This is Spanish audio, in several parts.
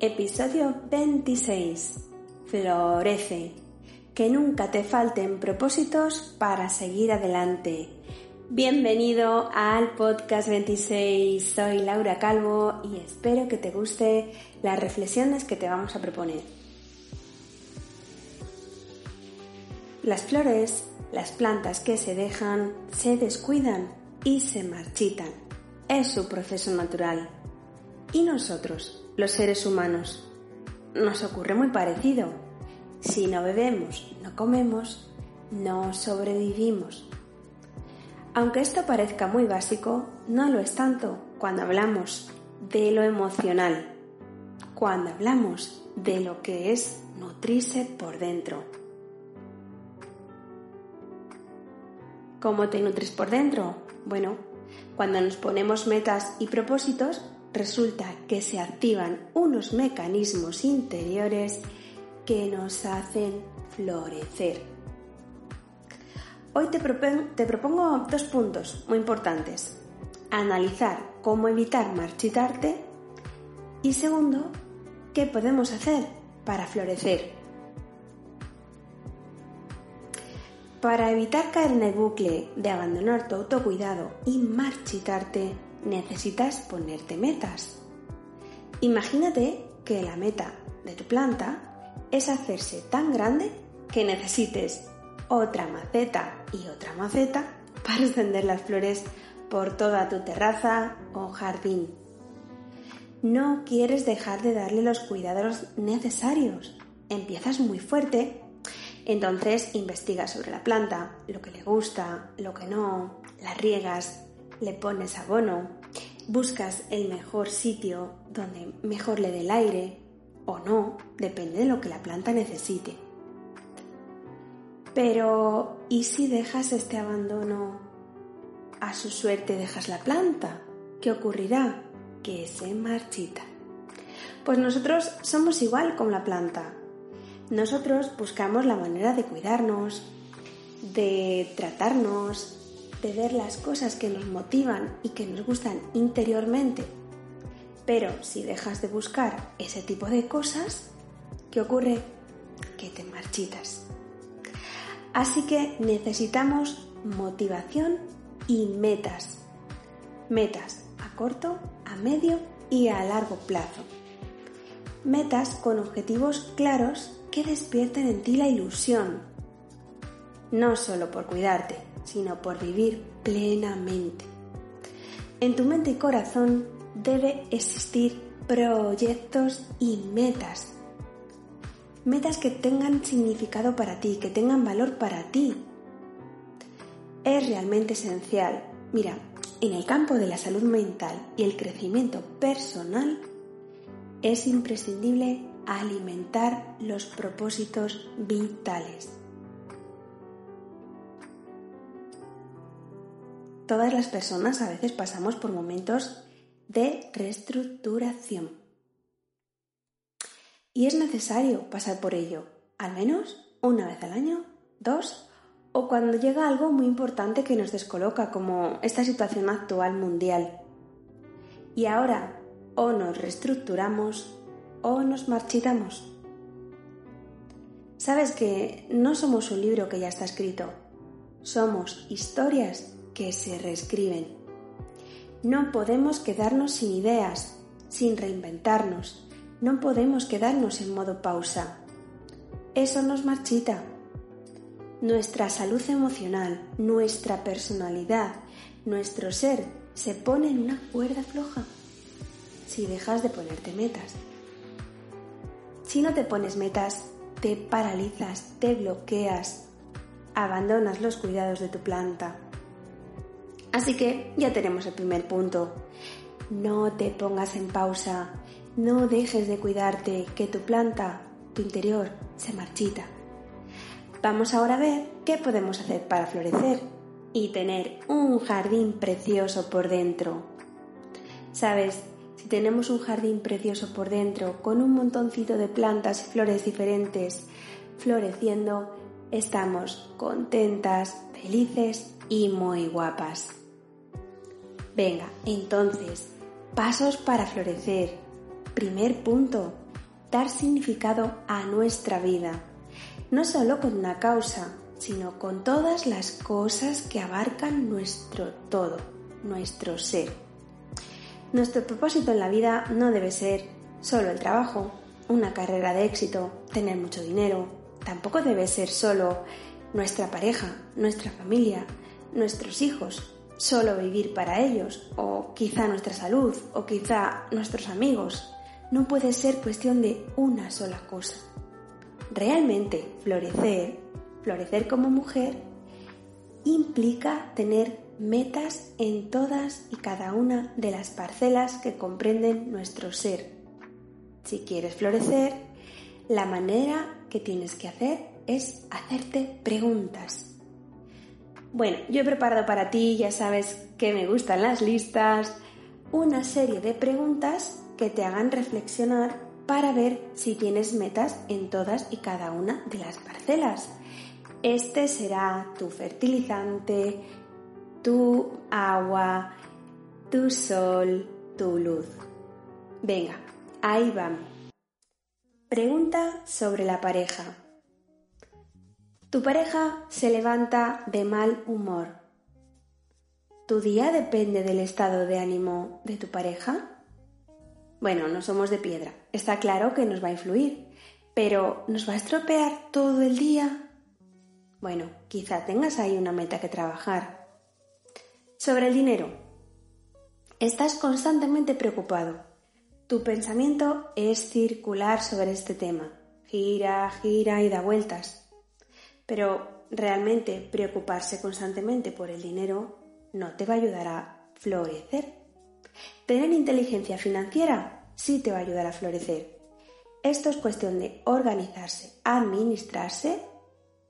Episodio 26. Florece. Que nunca te falten propósitos para seguir adelante. Bienvenido al podcast 26. Soy Laura Calvo y espero que te guste las reflexiones que te vamos a proponer. Las flores, las plantas que se dejan, se descuidan y se marchitan. Es su proceso natural. ¿Y nosotros? Los seres humanos. Nos ocurre muy parecido. Si no bebemos, no comemos, no sobrevivimos. Aunque esto parezca muy básico, no lo es tanto cuando hablamos de lo emocional, cuando hablamos de lo que es nutrirse por dentro. ¿Cómo te nutres por dentro? Bueno, cuando nos ponemos metas y propósitos, resulta que se activan unos mecanismos interiores que nos hacen florecer. Hoy te, propongo dos puntos muy importantes. Analizar cómo evitar marchitarte y segundo, qué podemos hacer para florecer. Para evitar caer en el bucle de abandonar tu autocuidado y marchitarte, necesitas ponerte metas. Imagínate que la meta de tu planta es hacerse tan grande que necesites otra maceta y otra maceta para extender las flores por toda tu terraza o jardín. No quieres dejar de darle los cuidados necesarios. Empiezas muy fuerte, entonces investigas sobre la planta, lo que le gusta, lo que no, la riegas, le pones abono, buscas el mejor sitio donde mejor le dé el aire o no, depende de lo que la planta necesite. Pero, ¿y si dejas este abandono a su suerte dejas la planta? ¿Qué ocurrirá? Que se marchita. Pues nosotros somos igual con la planta. Nosotros buscamos la manera de cuidarnos, de tratarnos, de ver las cosas que nos motivan y que nos gustan interiormente. Pero si dejas de buscar ese tipo de cosas, ¿qué ocurre? Que te marchitas. Así que necesitamos motivación y metas. Metas a corto, a medio y a largo plazo. Metas con objetivos claros que despierten en ti la ilusión. No solo por cuidarte, sino por vivir plenamente. En tu mente y corazón debe existir proyectos y metas. Metas que tengan significado para ti, que tengan valor para ti. Es realmente esencial. Mira, en el campo de la salud mental y el crecimiento personal, es imprescindible alimentar los propósitos vitales. Todas las personas a veces pasamos por momentos de reestructuración. Y es necesario pasar por ello, al menos una vez al año, dos, o cuando llega algo muy importante que nos descoloca, como esta situación actual mundial. Y ahora, o nos reestructuramos o nos marchitamos. Sabes que no somos un libro que ya está escrito, somos historias que se reescriben. No podemos quedarnos sin ideas, sin reinventarnos. No podemos quedarnos en modo pausa. Eso nos marchita. Nuestra salud emocional, nuestra personalidad, nuestro ser se pone en una cuerda floja si dejas de ponerte metas. Si no te pones metas, te paralizas, te bloqueas, abandonas los cuidados de tu planta, Así que ya tenemos el primer punto. No te pongas en pausa, no dejes de cuidarte, que tu planta, tu interior, se marchita. Vamos ahora a ver qué podemos hacer para florecer y tener un jardín precioso por dentro. Sabes, si tenemos un jardín precioso por dentro, con un montoncito de plantas y flores diferentes floreciendo, estamos contentas, felices y muy guapas. Venga, entonces, pasos para florecer. Primer punto, dar significado a nuestra vida, no solo con una causa, sino con todas las cosas que abarcan nuestro todo, nuestro ser. Nuestro propósito en la vida no debe ser solo el trabajo, una carrera de éxito, tener mucho dinero, tampoco debe ser solo nuestra pareja, nuestra familia, nuestros hijos, solo vivir para ellos, o quizá nuestra salud, o quizá nuestros amigos. No puede ser cuestión de una sola cosa. Realmente florecer, florecer como mujer, implica tener metas en todas y cada una de las parcelas que comprenden nuestro ser. Si quieres florecer, la manera que tienes que hacer es hacerte preguntas. Bueno, yo he preparado para ti, ya sabes que me gustan las listas, una serie de preguntas que te hagan reflexionar para ver si tienes metas en todas y cada una de las parcelas. Este será tu fertilizante, tu agua, tu sol, tu luz. Venga, ahí vamos. Pregunta sobre la pareja. Tu pareja se levanta de mal humor. ¿Tu día depende del estado de ánimo de tu pareja? Bueno, no somos de piedra. Está claro que nos va a influir. Pero ¿nos va a estropear todo el día? Bueno, quizá tengas ahí una meta que trabajar. Sobre el dinero. Estás constantemente preocupado. Tu pensamiento es circular sobre este tema. Gira, gira y da vueltas. Pero realmente preocuparse constantemente por el dinero no te va a ayudar a florecer. Tener inteligencia financiera sí te va a ayudar a florecer. Esto es cuestión de organizarse, administrarse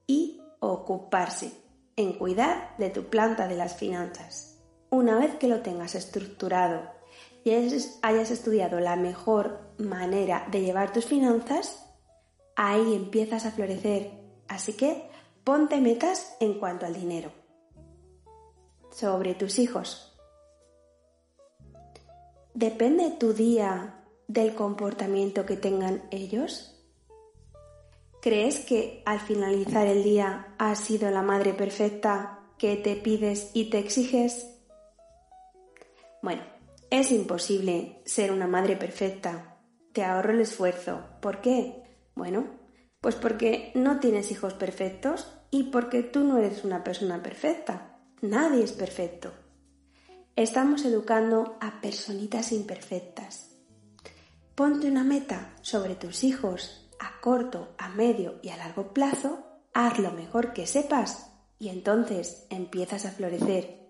y ocuparse en cuidar de tu planta de las finanzas. Una vez que lo tengas estructurado y hayas estudiado la mejor manera de llevar tus finanzas, ahí empiezas a florecer. Así que Ponte metas en cuanto al dinero. Sobre tus hijos. ¿Depende tu día del comportamiento que tengan ellos? ¿Crees que al finalizar el día has sido la madre perfecta que te pides y te exiges? Bueno, es imposible ser una madre perfecta. Te ahorro el esfuerzo. ¿Por qué? Bueno, pues porque no tienes hijos perfectos y porque tú no eres una persona perfecta. Nadie es perfecto. Estamos educando a personitas imperfectas. Ponte una meta sobre tus hijos a corto, a medio y a largo plazo, haz lo mejor que sepas y entonces empiezas a florecer.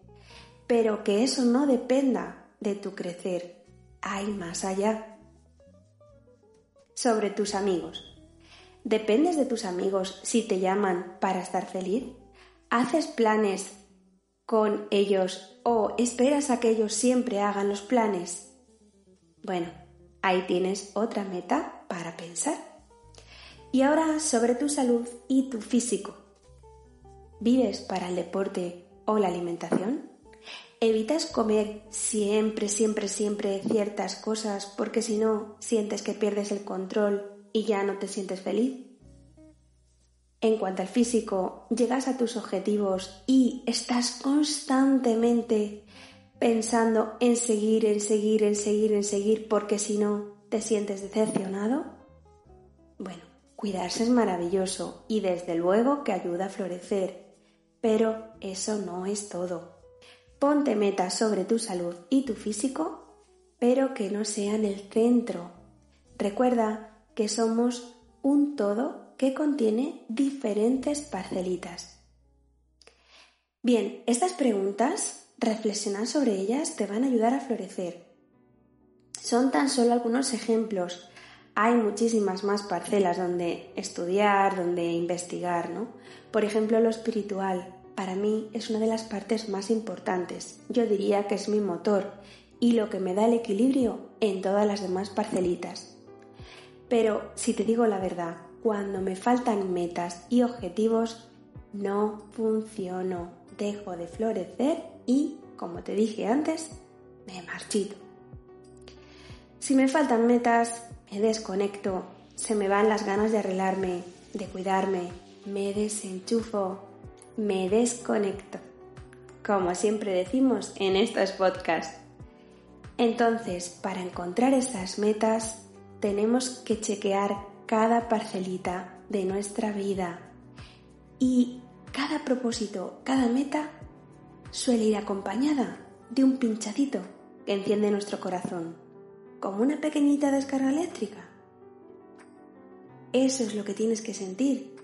Pero que eso no dependa de tu crecer. Hay más allá. Sobre tus amigos. ¿Dependes de tus amigos si te llaman para estar feliz? ¿Haces planes con ellos o esperas a que ellos siempre hagan los planes? Bueno, ahí tienes otra meta para pensar. Y ahora sobre tu salud y tu físico. ¿Vives para el deporte o la alimentación? ¿Evitas comer siempre, siempre, siempre ciertas cosas porque si no sientes que pierdes el control y ya no te sientes feliz? En cuanto al físico, llegas a tus objetivos y estás constantemente pensando en seguir, en seguir, en seguir, en seguir, porque si no, te sientes decepcionado. Bueno, cuidarse es maravilloso y desde luego que ayuda a florecer, pero eso no es todo. Ponte metas sobre tu salud y tu físico, pero que no sean el centro. Recuerda que somos un todo que contiene diferentes parcelitas. Bien, estas preguntas, reflexionar sobre ellas te van a ayudar a florecer. Son tan solo algunos ejemplos. Hay muchísimas más parcelas donde estudiar, donde investigar, ¿no? Por ejemplo, lo espiritual. Para mí es una de las partes más importantes. Yo diría que es mi motor y lo que me da el equilibrio en todas las demás parcelitas. Pero si te digo la verdad, cuando me faltan metas y objetivos, no funciono, dejo de florecer y, como te dije antes, me marchito. Si me faltan metas, me desconecto se me van las ganas de arreglarme, de cuidarme, me desenchufo, me desconecto, como siempre decimos en estos podcasts. Entonces, para encontrar estas metas, tenemos que chequear cada parcelita de nuestra vida y cada propósito, cada meta suele ir acompañada de un pinchacito que enciende nuestro corazón, como una pequeñita descarga eléctrica. Eso es lo que tienes que sentir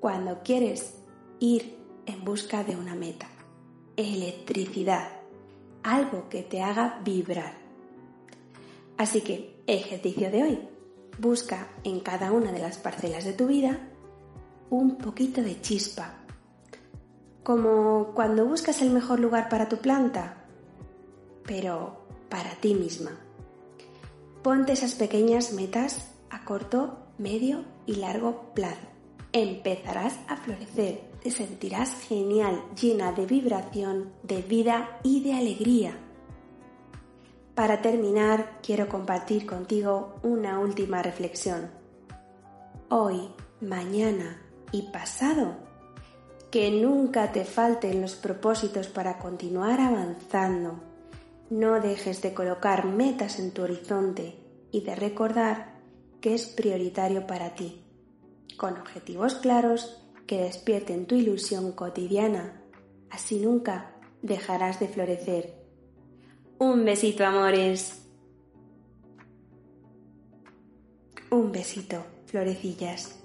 cuando quieres ir en busca de una meta. Electricidad, algo que te haga vibrar. Así que, ejercicio de hoy, busca en cada una de las parcelas de tu vida un poquito de chispa. Como cuando buscas el mejor lugar para tu planta, pero para ti misma. Ponte esas pequeñas metas a corto, medio y largo plazo. Empezarás a florecer, te sentirás genial, llena de vibración, de vida y de alegría. Para terminar, quiero compartir contigo una última reflexión. Hoy, mañana y pasado, que nunca te falten los propósitos para continuar avanzando. No dejes de colocar metas en tu horizonte y de recordar que es prioritario para ti, con objetivos claros que despierten tu ilusión cotidiana. Así nunca dejarás de florecer un besito, amores. Un besito, florecillas.